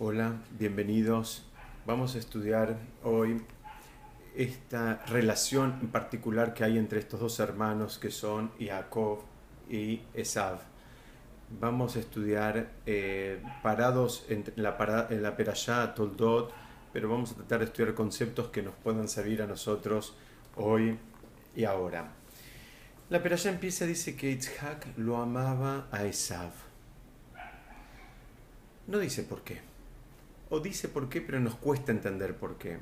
Hola, bienvenidos. Vamos a estudiar hoy esta relación en particular que hay entre estos dos hermanos que son Jacob y Esav. Vamos a estudiar eh, parados en la, en la Perashá Toldot, pero vamos a tratar de estudiar conceptos que nos puedan servir a nosotros hoy y ahora. La Perashá empieza, dice que Yitzhak lo amaba a Esav. No dice por qué o dice por qué, pero nos cuesta entender por qué.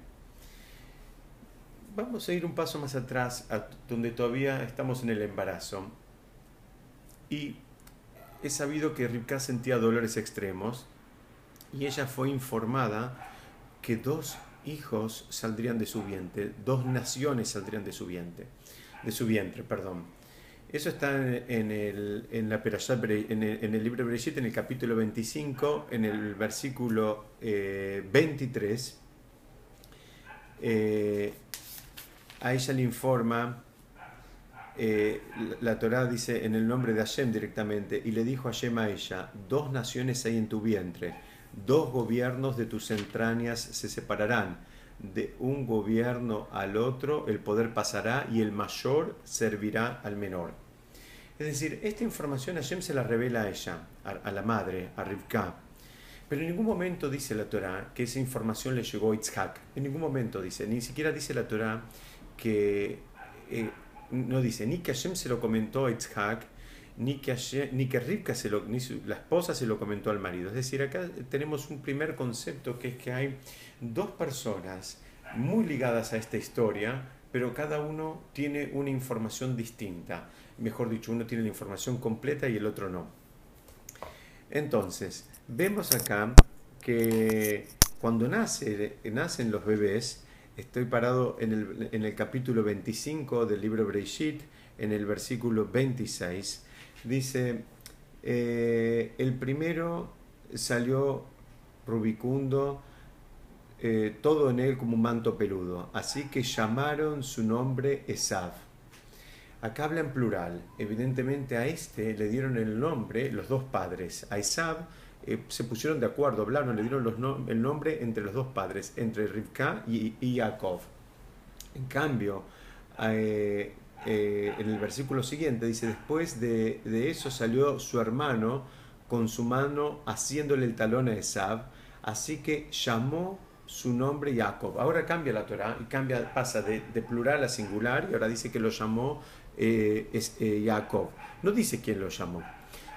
Vamos a ir un paso más atrás, donde todavía estamos en el embarazo. Y he sabido que Rivka sentía dolores extremos y ella fue informada que dos hijos saldrían de su vientre, dos naciones saldrían de su vientre, de su vientre, perdón. Eso está en el, en la en el, en el libro de Bereshit, en el capítulo 25, en el versículo 23. Eh, eh, a ella le informa, eh, la, Torá dice en el nombre de Hashem directamente, y le dijo Hashem a ella, dos naciones hay en tu vientre, dos gobiernos de tus entrañas se separarán, de un gobierno al otro el poder pasará y el mayor servirá al menor. Es decir, esta información Hashem se la revela a ella, a, la madre, a Rivka. Pero en ningún momento dice la Torah que esa información le llegó a Itzhak. En ningún momento dice, ni siquiera dice la Torah que, eh, no dice, ni que Hashem se lo comentó a Itzhak, ni que, ni que Rivka se lo, ni la esposa se lo comentó al marido. Es decir, acá tenemos un primer concepto que es que hay dos personas muy ligadas a esta historia, pero cada uno tiene una información distinta mejor dicho, uno tiene la información completa y el otro no. Entonces, vemos acá que cuando nace, nacen los bebés, estoy parado en el, en el capítulo 25 del libro Breishit, en el versículo 26, dice, eh, el primero salió rubicundo, eh, todo en él como un manto peludo, así que llamaron su nombre Esav Acá habla en plural. Evidentemente a este le dieron el nombre los dos padres. A Isab eh, se pusieron de acuerdo, hablaron, le dieron el nombre entre los dos padres, entre Rivka y, Yaakov. En cambio, eh, en el versículo siguiente dice, después de, eso salió su hermano con su mano haciéndole el talón a Esab, así que llamó su nombre Jacob. Ahora cambia la Torah y cambia, pasa de, de, plural a singular y ahora dice que lo llamó eh, es, eh, Jacob. No dice quién lo llamó.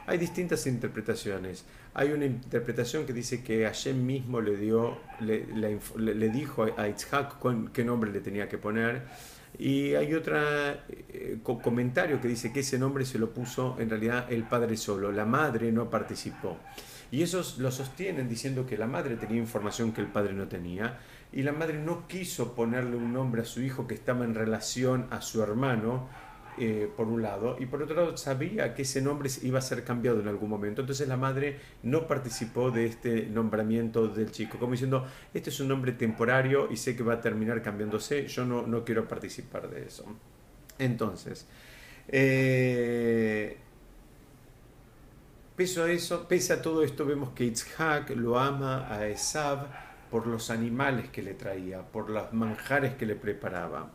Hay distintas interpretaciones. Hay una interpretación que dice que Hashem mismo le dio, le, dijo a Itzhak qué nombre le tenía que poner. Y hay otro eh, comentario que dice que ese nombre se lo puso en realidad el padre solo, la madre no participó. Y esos lo sostienen diciendo que la madre tenía información que el padre no tenía y la madre no quiso ponerle un nombre a su hijo que estaba en relación a su hermano eh, por un lado, y por otro lado sabía que ese nombre iba a ser cambiado en algún momento. Entonces la madre no participó de este nombramiento del chico, como diciendo, este es un nombre temporario y sé que va a terminar cambiándose, yo no, no quiero participar de eso. Entonces, eh, pese a eso, pese a todo esto, vemos que Itzhak lo ama a Esav por los animales que le traía, por los manjares que le preparaba.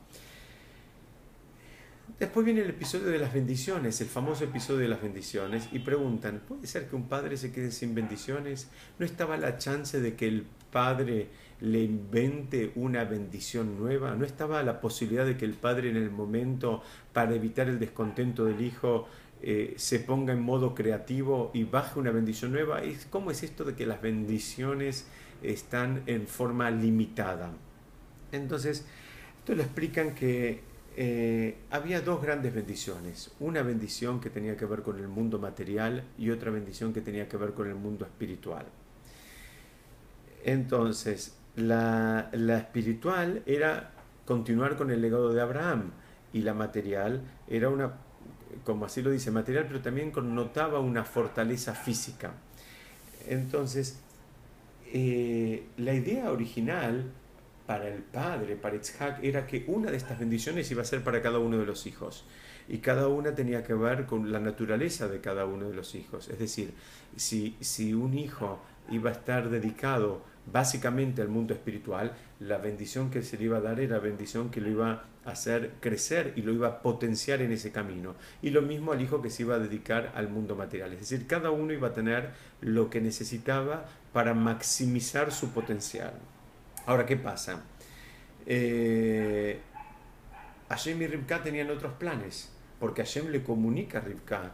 Después viene el episodio de las bendiciones, el famoso episodio de las bendiciones, y preguntan, ¿puede ser que un padre se quede sin bendiciones? ¿No estaba la chance de que el padre le invente una bendición nueva? ¿No estaba la posibilidad de que el padre en el momento, para evitar el descontento del hijo, eh, se ponga en modo creativo y baje una bendición nueva? ¿Cómo es esto de que las bendiciones están en forma limitada? Entonces, esto lo explican que eh, había dos grandes bendiciones. Una bendición que tenía que ver con el mundo material y otra bendición que tenía que ver con el mundo espiritual. Entonces, la, espiritual era continuar con el legado de Abraham y la material era una, como así lo dice, material, pero también connotaba una fortaleza física. Entonces, eh, la idea original para el padre, para Itzhak, era que una de estas bendiciones iba a ser para cada uno de los hijos. Y cada una tenía que ver con la naturaleza de cada uno de los hijos. Es decir, si, si un hijo iba a estar dedicado básicamente al mundo espiritual, la bendición que se le iba a dar era la bendición que lo iba a hacer crecer y lo iba a potenciar en ese camino. Y lo mismo al hijo que se iba a dedicar al mundo material. Es decir, cada uno iba a tener lo que necesitaba para maximizar su potencial. Ahora, ¿qué pasa? Eh, Hashem y Rivka tenían otros planes, porque Hashem le comunica a Rivka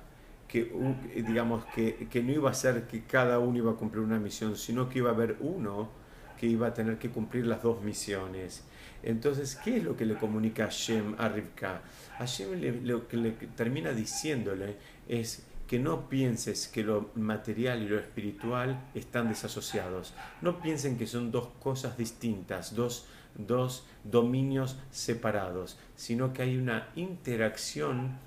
que, digamos, que, que, no iba a ser que cada uno iba a cumplir una misión, sino que iba a haber uno que iba a tener que cumplir las dos misiones. Entonces, ¿qué es lo que le comunica Hashem a Rivka? Hashem lo que le termina diciéndole es que no pienses que lo material y lo espiritual están desasociados. No piensen que son dos cosas distintas, dos, dos dominios separados, sino que hay una interacción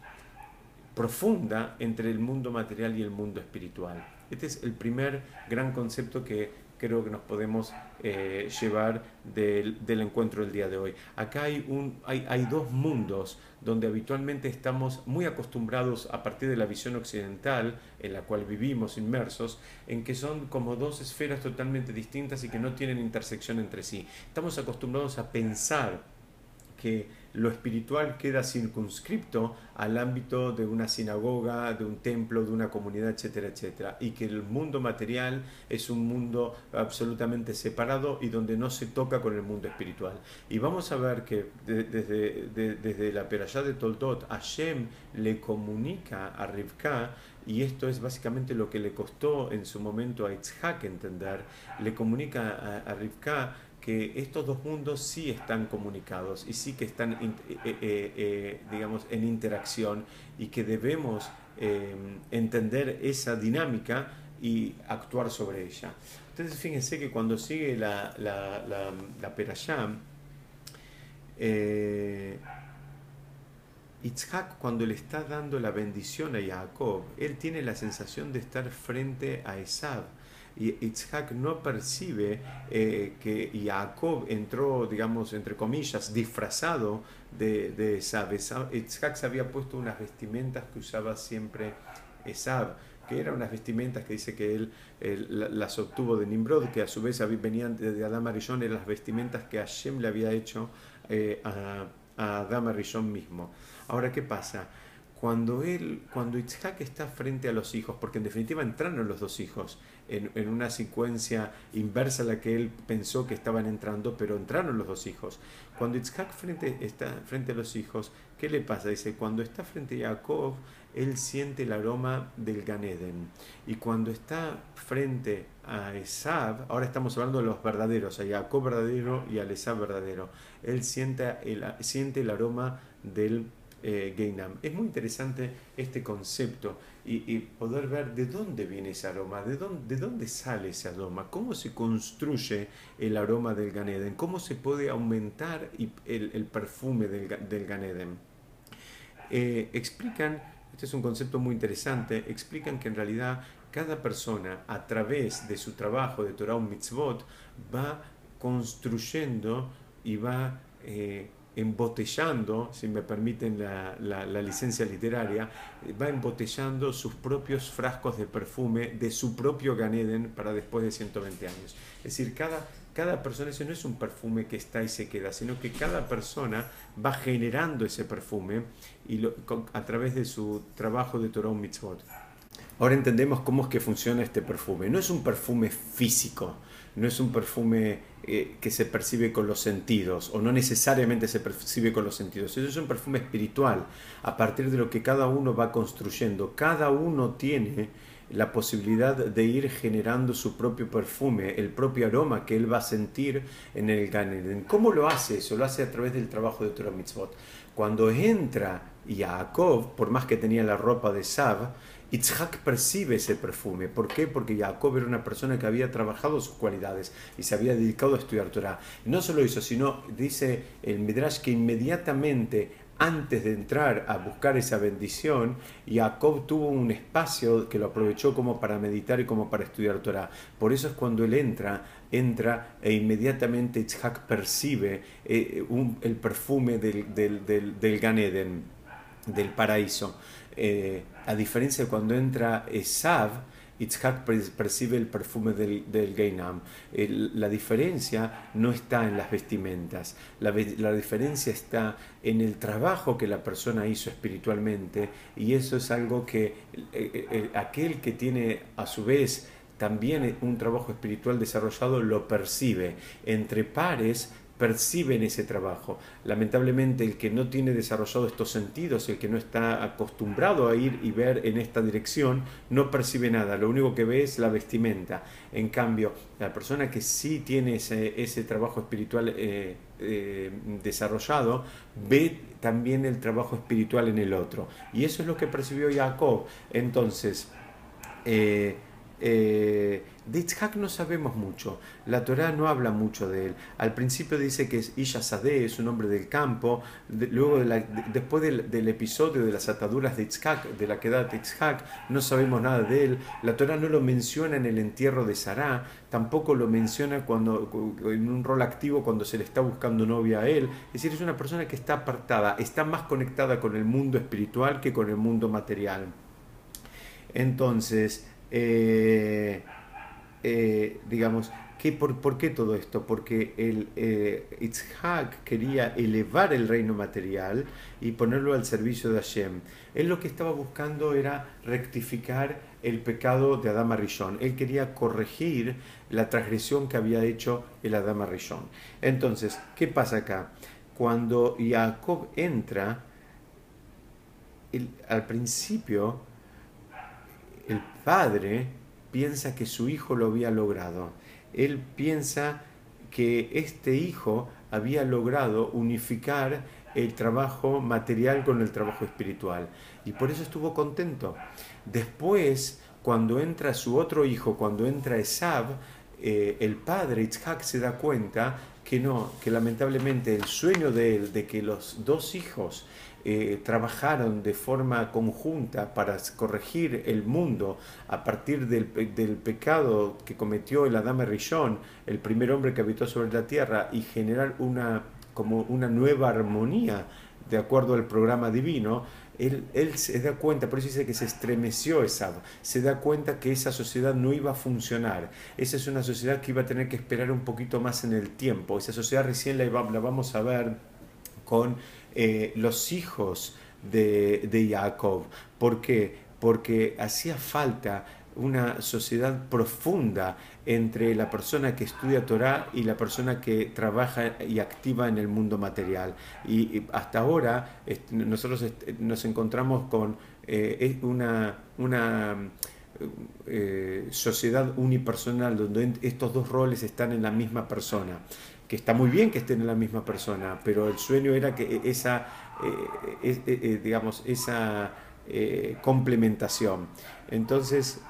profunda entre el mundo material y el mundo espiritual. Este es el primer gran concepto que creo que nos podemos eh, llevar del, encuentro del día de hoy. Acá hay, un, hay, hay, dos mundos donde habitualmente estamos muy acostumbrados a partir de la visión occidental en la cual vivimos inmersos, en que son como dos esferas totalmente distintas y que no tienen intersección entre sí. Estamos acostumbrados a pensar que lo espiritual queda circunscripto al ámbito de una sinagoga, de un templo, de una comunidad, etcétera, etcétera, y que el mundo material es un mundo absolutamente separado y donde no se toca con el mundo espiritual. Y vamos a ver que desde, desde la perashá de Toldot, Hashem le comunica a Rivka y esto es básicamente lo que le costó en su momento a Itzhak entender, le comunica a, a Rivka que estos dos mundos sí están comunicados y sí que están, eh, eh, eh, digamos, en interacción y que debemos entender esa dinámica y actuar sobre ella. Entonces, fíjense que cuando sigue la, la, la, Perashá, Itzhak, cuando le está dando la bendición a Jacob, él tiene la sensación de estar frente a Esab y Itzhak no percibe eh, que Jacob entró, digamos, entre comillas, disfrazado de, de Esab. Itzhak se había puesto unas vestimentas que usaba siempre Esab que eran unas vestimentas que dice que él, las obtuvo de Nimrod, que a su vez venían de Adam Arishon, eran las vestimentas que Hashem le había hecho eh, a, a Adam Arishon mismo. Ahora, ¿qué pasa? Cuando él, cuando Itzhak está frente a los hijos, porque en definitiva entraron los dos hijos, en, una secuencia inversa a la que él pensó que estaban entrando, pero entraron los dos hijos. Cuando Itzhak frente, está frente a los hijos, ¿qué le pasa? Dice, cuando está frente a Jacob, él siente el aroma del Ganeden. Y cuando está frente a Esab, ahora estamos hablando de los verdaderos, a Jacob verdadero y a Esab verdadero, él siente el, siente el aroma del eh, Es muy interesante este concepto y, poder ver de dónde viene ese aroma, de dónde, de dónde sale ese aroma, cómo se construye el aroma del Ganeden, cómo se puede aumentar el, perfume del, del Ganeden. Eh, explican, este es un concepto muy interesante, explican que en realidad cada persona a través de su trabajo de Torah Mitzvot va construyendo y va eh, embotellando, si me permiten la, la, licencia literaria, va embotellando sus propios frascos de perfume de su propio Ganeden para después de 120 años. Es decir, cada, cada persona, ese no es un perfume que está y se queda, sino que cada persona va generando ese perfume y a través de su trabajo de Torah Mitzvot. Ahora entendemos cómo es que funciona este perfume. No es un perfume físico, no es un perfume eh, que se percibe con los sentidos, o no necesariamente se percibe con los sentidos. Eso es un perfume espiritual, a partir de lo que cada uno va construyendo. Cada uno tiene la posibilidad de ir generando su propio perfume, el propio aroma que él va a sentir en el Gan ¿Cómo lo hace eso? Lo hace a través del trabajo de Torah Mitzvot. Cuando entra Yaakov, por más que tenía la ropa de Sab, Itzhak percibe ese perfume. ¿Por qué? Porque Jacob era una persona que había trabajado sus cualidades y se había dedicado a estudiar Torah. No solo eso, sino dice el Midrash que inmediatamente antes de entrar a buscar esa bendición, Jacob tuvo un espacio que lo aprovechó como para meditar y como para estudiar Torah. Por eso es cuando él entra, entra e inmediatamente Itzhak percibe eh, el perfume del, del, del, del Gan del paraíso. Eh, a diferencia de cuando entra Esav, Itzhak percibe el perfume del, del Gainam. la diferencia no está en las vestimentas, la, la, diferencia está en el trabajo que la persona hizo espiritualmente y eso es algo que aquel que tiene a su vez también un trabajo espiritual desarrollado lo percibe. Entre pares perciben ese trabajo. Lamentablemente el que no tiene desarrollado estos sentidos, el que no está acostumbrado a ir y ver en esta dirección, no percibe nada. Lo único que ve es la vestimenta. En cambio, la persona que sí tiene ese, trabajo espiritual eh, eh, desarrollado, ve también el trabajo espiritual en el otro. Y eso es lo que percibió Jacob. Entonces, eh, eh, de Itzhak no sabemos mucho, la Torá no habla mucho de él. Al principio dice que es Isha Sadeh, es un hombre del campo. luego, después del, episodio de las ataduras de Itzhak, de la queda de Itzhak, no sabemos nada de él. La Torá no lo menciona en el entierro de Sará, tampoco lo menciona cuando, en un rol activo cuando se le está buscando novia a él. Es decir, es una persona que está apartada, está más conectada con el mundo espiritual que con el mundo material. Entonces, eh, eh, digamos, ¿qué, por, qué todo esto? Porque el, eh, Itzhak quería elevar el reino material y ponerlo al servicio de Hashem. Él lo que estaba buscando era rectificar el pecado de Adama Rishon. Él quería corregir la transgresión que había hecho el Adama Rishon. Entonces, ¿qué pasa acá? Cuando Jacob entra, al principio el padre piensa que su hijo lo había logrado. Él piensa que este hijo había logrado unificar el trabajo material con el trabajo espiritual. Y por eso estuvo contento. Después, cuando entra su otro hijo, cuando entra Esab, eh, el padre Itzhak se da cuenta que no, que lamentablemente el sueño de él de que los dos hijos eh, trabajaron de forma conjunta para corregir el mundo a partir del, pecado que cometió el Adame Rishon, el primer hombre que habitó sobre la tierra, y generar una, como una nueva armonía de acuerdo al programa divino, él, se da cuenta, por eso dice que se estremeció esa, se da cuenta que esa sociedad no iba a funcionar. Esa es una sociedad que iba a tener que esperar un poquito más en el tiempo. Esa sociedad recién la, la vamos a ver con eh, los hijos de, de Jacob. ¿Por qué? Porque hacía falta una sociedad profunda entre la persona que estudia Torah y la persona que trabaja y activa en el mundo material. Y, hasta ahora nosotros nos encontramos con eh, una, una eh, sociedad unipersonal donde estos dos roles están en la misma persona que está muy bien que estén en la misma persona, pero el sueño era que esa, eh, eh, digamos, esa complementación. Entonces,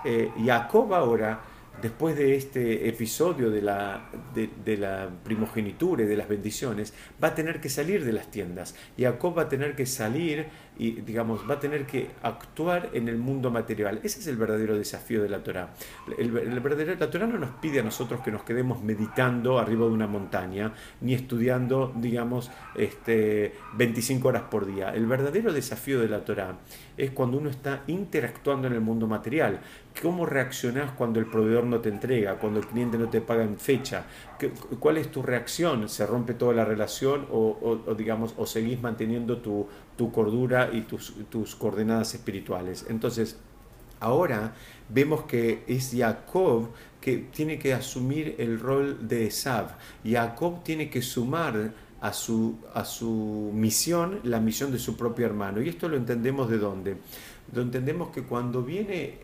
Jacob ahora después de este episodio de la, de, la primogenitura y de las bendiciones, va a tener que salir de las tiendas. Jacob va a tener que salir y, digamos, va a tener que actuar en el mundo material. Ese es el verdadero desafío de la Torah. El, verdadero, la Torah no nos pide a nosotros que nos quedemos meditando arriba de una montaña, ni estudiando, digamos, este, 25 horas por día. El verdadero desafío de la Torah es cuando uno está interactuando en el mundo material. ¿Cómo reaccionás cuando el proveedor no te entrega, cuando el cliente no te paga en fecha? ¿Cuál es tu reacción? ¿Se rompe toda la relación o, digamos, o seguís manteniendo tu, cordura y tus, tus coordenadas espirituales? Entonces, ahora vemos que es Jacob que tiene que asumir el rol de Esab. Jacob tiene que sumar a su, a su misión la misión de su propio hermano. Y esto lo entendemos de dónde lo entendemos que cuando viene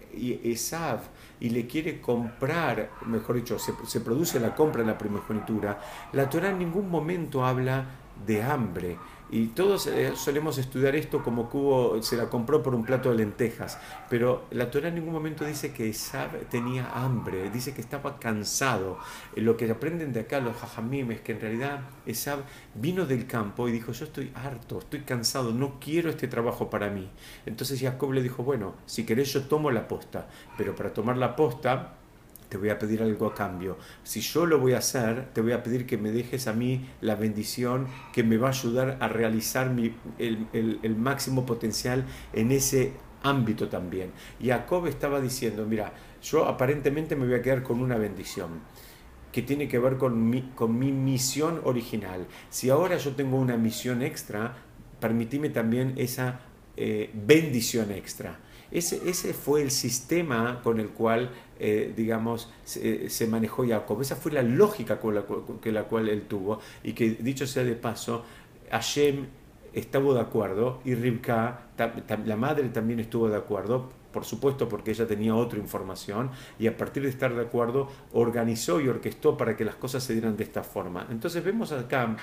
Esav y le quiere comprar, mejor dicho, se, se produce la compra en la primogenitura, la Torah en ningún momento habla de hambre, y todos eh, solemos estudiar esto como que se la compró por un plato de lentejas, pero la Torah en ningún momento dice que Esab tenía hambre, dice que estaba cansado. Eh, lo que aprenden de acá los jajamim es que en realidad Esab vino del campo y dijo, yo estoy harto, estoy cansado, no quiero este trabajo para mí. Entonces Jacob le dijo, bueno, si querés yo tomo la posta, pero para tomar la posta te voy a pedir algo a cambio. Si yo lo voy a hacer, te voy a pedir que me dejes a mí la bendición que me va a ayudar a realizar el, máximo potencial en ese ámbito también. Jacob estaba diciendo, mira, yo aparentemente me voy a quedar con una bendición que tiene que ver con mi, con mi misión original. Si ahora yo tengo una misión extra, permitime también esa eh, bendición extra. Ese, ese, fue el sistema con el cual, eh, digamos, se, manejó Jacob. Esa fue la lógica con la, la cual él tuvo. Y que, dicho sea de paso, Hashem estuvo de acuerdo y Rivka, la madre también estuvo de acuerdo, por supuesto porque ella tenía otra información y a partir de estar de acuerdo organizó y orquestó para que las cosas se dieran de esta forma. Entonces vemos acá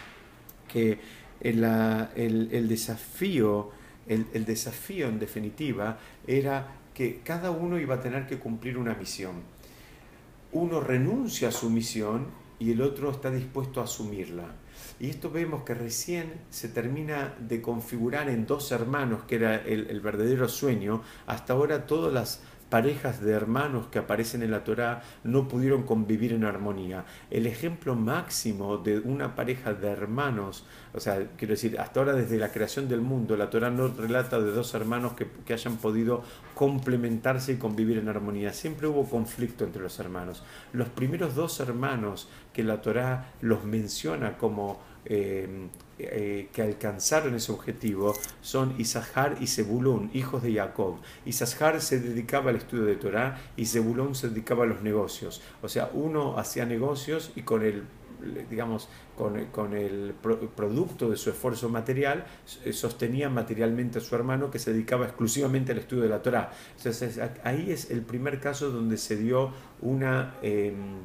que el, el, desafío, el, el desafío en definitiva era que cada uno iba a tener que cumplir una misión. Uno renuncia a su misión y el otro está dispuesto a asumirla. Y esto vemos que recién se termina de configurar en dos hermanos, que era el, verdadero sueño. Hasta ahora todas las parejas de hermanos que aparecen en la Torá no pudieron convivir en armonía. El ejemplo máximo de una pareja de hermanos, o sea, quiero decir, hasta ahora desde la creación del mundo, la Torá no relata de dos hermanos que, que hayan podido complementarse y convivir en armonía. Siempre hubo conflicto entre los hermanos. Los primeros dos hermanos que la Torá los menciona como eh, eh, que alcanzaron ese objetivo son Isahar y Zebulón, hijos de Jacob. Isahar se dedicaba al estudio de Torah y Zebulón se dedicaba a los negocios. O sea, uno hacía negocios y con el digamos, con, el producto de su esfuerzo material, eh, sostenía materialmente a su hermano que se dedicaba exclusivamente al estudio de la Torah. Entonces, ahí es el primer caso donde se dio una, em,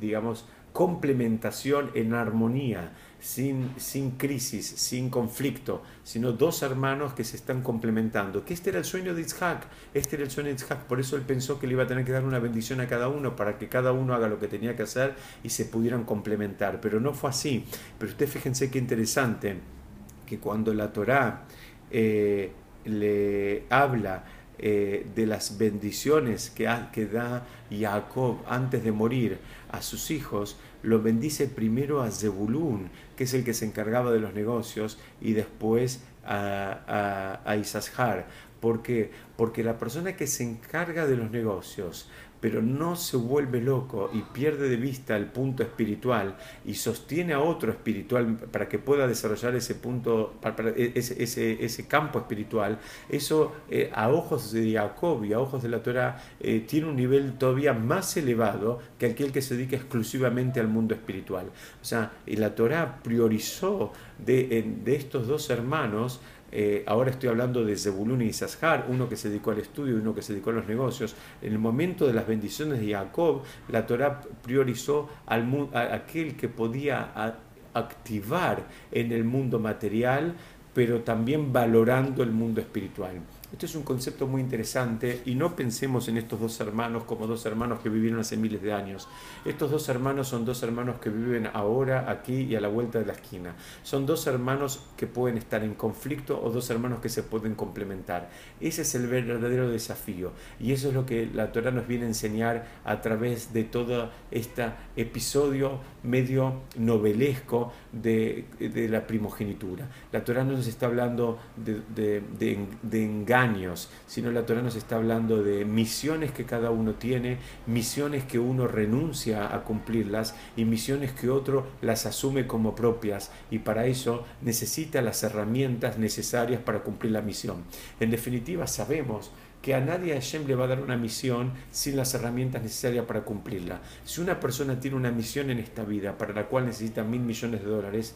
digamos, complementación en armonía, sin, sin crisis, sin conflicto, sino dos hermanos que se están complementando. Que este era el sueño de Isaac, este era el sueño de Isaac, por eso él pensó que le iba a tener que dar una bendición a cada uno para que cada uno haga lo que tenía que hacer y se pudieran complementar, pero no fue así. Pero usted fíjense qué interesante, que cuando la Torá eh, le habla eh, de las bendiciones que, que da Jacob antes de morir a sus hijos, lo bendice primero a Zebulún, que es el que se encargaba de los negocios, y después a, a, a. ¿Por qué? Porque la persona que se encarga de los negocios, pero no se vuelve loco y pierde de vista el punto espiritual y sostiene a otro espiritual para que pueda desarrollar ese punto, e, ese, ese, campo espiritual, eso eh, a ojos de Jacob y a ojos de la Torah eh, tiene un nivel todavía más elevado que aquel que se dedica exclusivamente al mundo espiritual. O sea, la Torah priorizó de, de estos dos hermanos eh, ahora estoy hablando de Zebulun y Isashar, uno que se dedicó al estudio y uno que se dedicó a los negocios. En el momento de las bendiciones de Jacob, la Torah priorizó al, a aquel que podía activar en el mundo material, pero también valorando el mundo espiritual. Este es un concepto muy interesante y no pensemos en estos dos hermanos como dos hermanos que vivieron hace miles de años. Estos dos hermanos son dos hermanos que viven ahora, aquí y a la vuelta de la esquina. Son dos hermanos que pueden estar en conflicto o dos hermanos que se pueden complementar. Ese es el verdadero desafío y eso es lo que la Torah nos viene a enseñar a través de todo este episodio medio novelesco de, la primogenitura. La Torah no nos está hablando de, de, de engaño sino la Torah nos está hablando de misiones que cada uno tiene, misiones que uno renuncia a cumplirlas y misiones que otro las asume como propias y para eso necesita las herramientas necesarias para cumplir la misión. En definitiva, sabemos que a nadie Hashem le va a dar una misión sin las herramientas necesarias para cumplirla. Si una persona tiene una misión en esta vida para la cual necesita mil millones de dólares,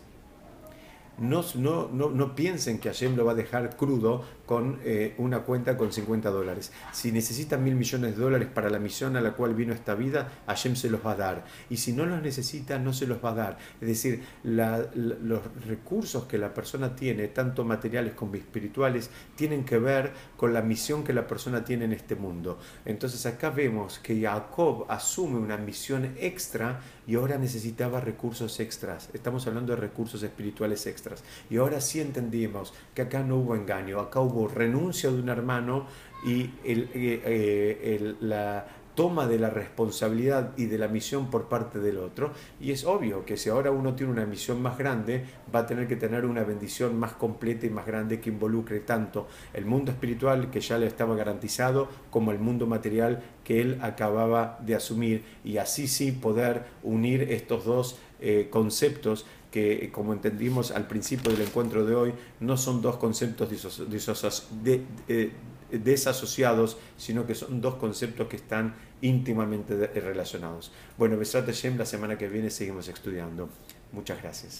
no, no, no, piensen que Hashem lo va a dejar crudo con eh, una cuenta con 50 dólares. Si necesita mil millones de dólares para la misión a la cual vino esta vida, Hashem se los va a dar. Y si no los necesita, no se los va a dar. Es decir, los recursos que la persona tiene, tanto materiales como espirituales, tienen que ver con la misión que la persona tiene en este mundo. Entonces acá vemos que Jacob asume una misión extra y ahora necesitaba recursos extras. Estamos hablando de recursos espirituales extras. Y ahora sí entendimos que acá no hubo engaño, acá hubo renuncia de un hermano y el, eh, eh, la toma de la responsabilidad y de la misión por parte del otro. Y es obvio que si ahora uno tiene una misión más grande, va a tener que tener una bendición más completa y más grande que involucre tanto el mundo espiritual que ya le estaba garantizado como el mundo material que él acababa de asumir y así sí poder unir estos dos eh, conceptos que, como entendimos al principio del encuentro de hoy, no son dos conceptos eh, desasociados, sino que son dos conceptos que están íntimamente relacionados. Bueno, Besrat Hashem, la semana que viene seguimos estudiando. Muchas gracias.